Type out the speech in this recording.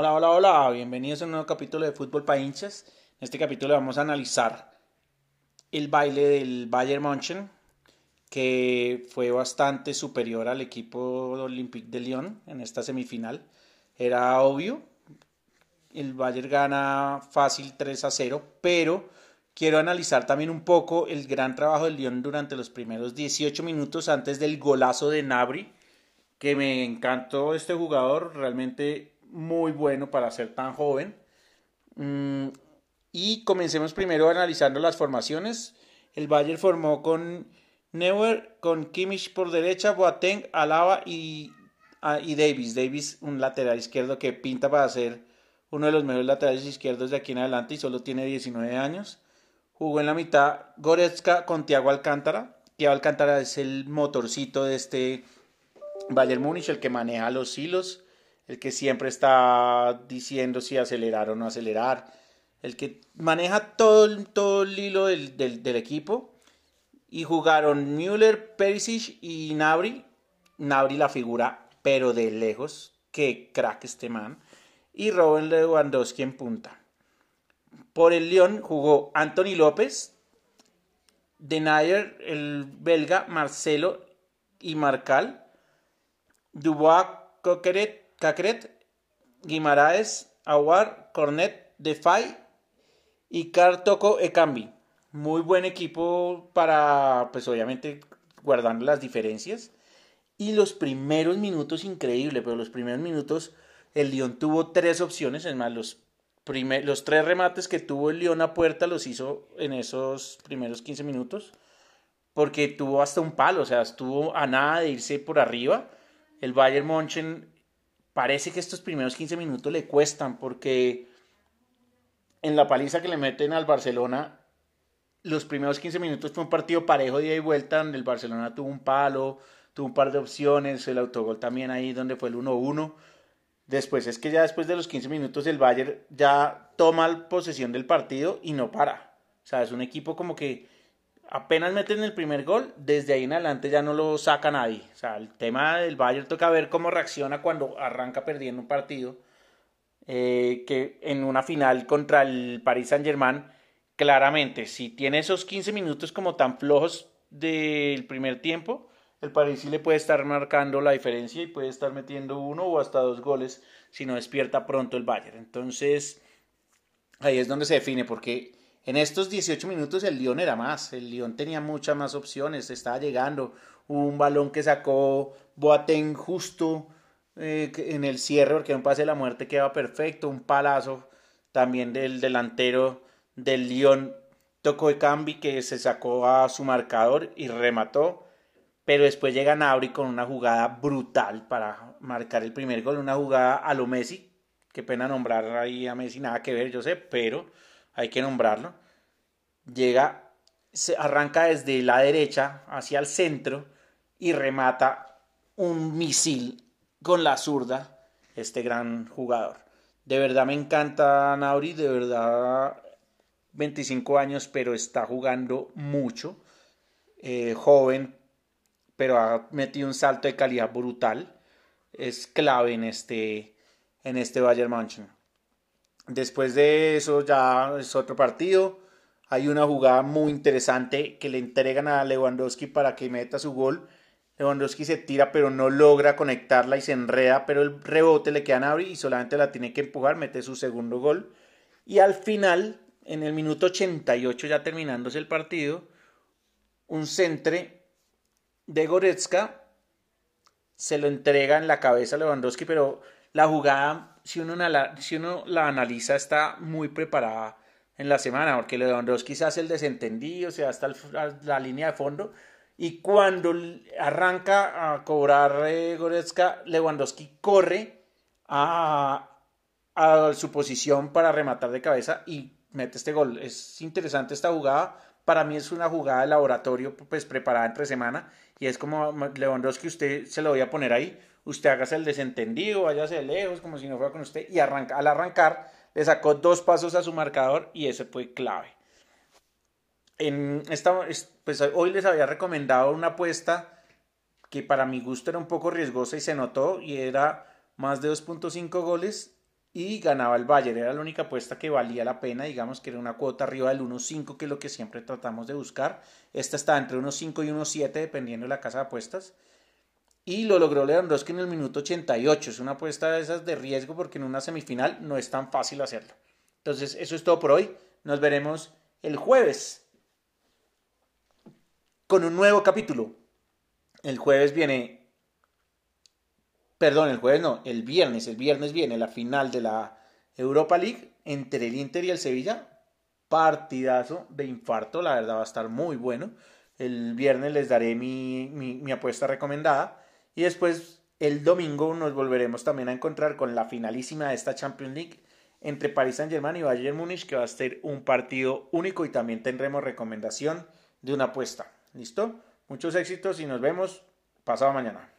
Hola, hola, hola, bienvenidos a un nuevo capítulo de Fútbol para hinchas. En este capítulo vamos a analizar el baile del Bayern München, que fue bastante superior al equipo Olympique de Lyon en esta semifinal. Era obvio, el Bayern gana fácil 3 a 0, pero quiero analizar también un poco el gran trabajo del Lyon durante los primeros 18 minutos antes del golazo de Nabri, que me encantó este jugador, realmente muy bueno para ser tan joven. Mm, y comencemos primero analizando las formaciones. El Bayern formó con Neuer, con Kimmich por derecha, Boateng, Alaba y, ah, y Davis. Davis, un lateral izquierdo que pinta para ser uno de los mejores laterales izquierdos de aquí en adelante y solo tiene 19 años. Jugó en la mitad Goretzka con Thiago Alcántara. Thiago Alcántara es el motorcito de este Bayern Múnich, el que maneja los hilos el que siempre está diciendo si acelerar o no acelerar, el que maneja todo, todo el hilo del, del, equipo. Y jugaron Müller, Perisic y Nabri. Nabri la figura, pero de lejos. Qué crack este man. Y Robin Lewandowski en punta. Por el León jugó Anthony López, Denayer, el belga, Marcelo y Marcal, Dubois Coqueret, Cacret, Guimaraes, Aguar, Cornet, Defay y Cartoco Ekambi. Muy buen equipo para, pues obviamente, guardando las diferencias. Y los primeros minutos, increíble, pero los primeros minutos, el León tuvo tres opciones, es más, los, los tres remates que tuvo el León a puerta los hizo en esos primeros 15 minutos, porque tuvo hasta un palo, o sea, estuvo a nada de irse por arriba. El Bayern München parece que estos primeros 15 minutos le cuestan porque en la paliza que le meten al Barcelona, los primeros 15 minutos fue un partido parejo de ida y vuelta donde el Barcelona tuvo un palo, tuvo un par de opciones, el autogol también ahí donde fue el 1-1. Después es que ya después de los 15 minutos el Bayern ya toma posesión del partido y no para. O sea, es un equipo como que apenas meten el primer gol, desde ahí en adelante ya no lo saca nadie. O sea, el tema del Bayern toca ver cómo reacciona cuando arranca perdiendo un partido. Eh, que en una final contra el Paris Saint Germain, claramente, si tiene esos 15 minutos como tan flojos del primer tiempo, el París sí le puede estar marcando la diferencia y puede estar metiendo uno o hasta dos goles si no despierta pronto el Bayern. Entonces, ahí es donde se define, porque en estos 18 minutos el Lyon era más, el Lyon tenía muchas más opciones, estaba llegando, un balón que sacó Boateng justo eh, en el cierre porque un pase la muerte quedaba perfecto, un palazo también del delantero del Lyon tocó de Cambi que se sacó a su marcador y remató, pero después llega Nabri con una jugada brutal para marcar el primer gol, una jugada a lo Messi, qué pena nombrar ahí a Messi, nada que ver, yo sé, pero hay que nombrarlo, llega, se arranca desde la derecha hacia el centro y remata un misil con la zurda, este gran jugador. De verdad me encanta Nauri, de verdad 25 años, pero está jugando mucho. Eh, joven, pero ha metido un salto de calidad brutal. Es clave en este, en este Bayern München. Después de eso ya es otro partido. Hay una jugada muy interesante que le entregan a Lewandowski para que meta su gol. Lewandowski se tira pero no logra conectarla y se enreda, pero el rebote le queda a y solamente la tiene que empujar, mete su segundo gol. Y al final, en el minuto 88 ya terminándose el partido, un centre de Goretzka se lo entrega en la cabeza a Lewandowski, pero la jugada si uno, la, analiza, está muy preparada en la semana, porque Lewandowski se hace el desentendido, se hasta la línea de fondo, y cuando arranca a cobrar eh, Goretzka, Lewandowski corre a, a su posición para rematar de cabeza y mete este gol. Es interesante esta jugada. Para mí es una jugada de laboratorio pues preparada entre semana y es como Lewandowski usted se lo voy a poner ahí usted hágase el desentendido, váyase lejos como si no fuera con usted y arranca, al arrancar le sacó dos pasos a su marcador y ese fue clave. En pues hoy les había recomendado una apuesta que para mi gusto era un poco riesgosa y se notó y era más de 2.5 goles y ganaba el Bayern. Era la única apuesta que valía la pena, digamos que era una cuota arriba del 1.5, que es lo que siempre tratamos de buscar. Esta está entre 1.5 y 1.7, dependiendo de la casa de apuestas. Y lo logró Lewandowski en el minuto 88. Es una apuesta de esas de riesgo porque en una semifinal no es tan fácil hacerlo. Entonces, eso es todo por hoy. Nos veremos el jueves con un nuevo capítulo. El jueves viene perdón, el jueves no, el viernes, el viernes viene la final de la Europa League entre el Inter y el Sevilla. Partidazo de infarto, la verdad va a estar muy bueno. El viernes les daré mi, mi, apuesta recomendada. Y después el domingo nos volveremos también a encontrar con la finalísima de esta Champions League entre Paris Saint Germain y Bayern Múnich, que va a ser un partido único y también tendremos recomendación de una apuesta. ¿Listo? Muchos éxitos y nos vemos pasado mañana.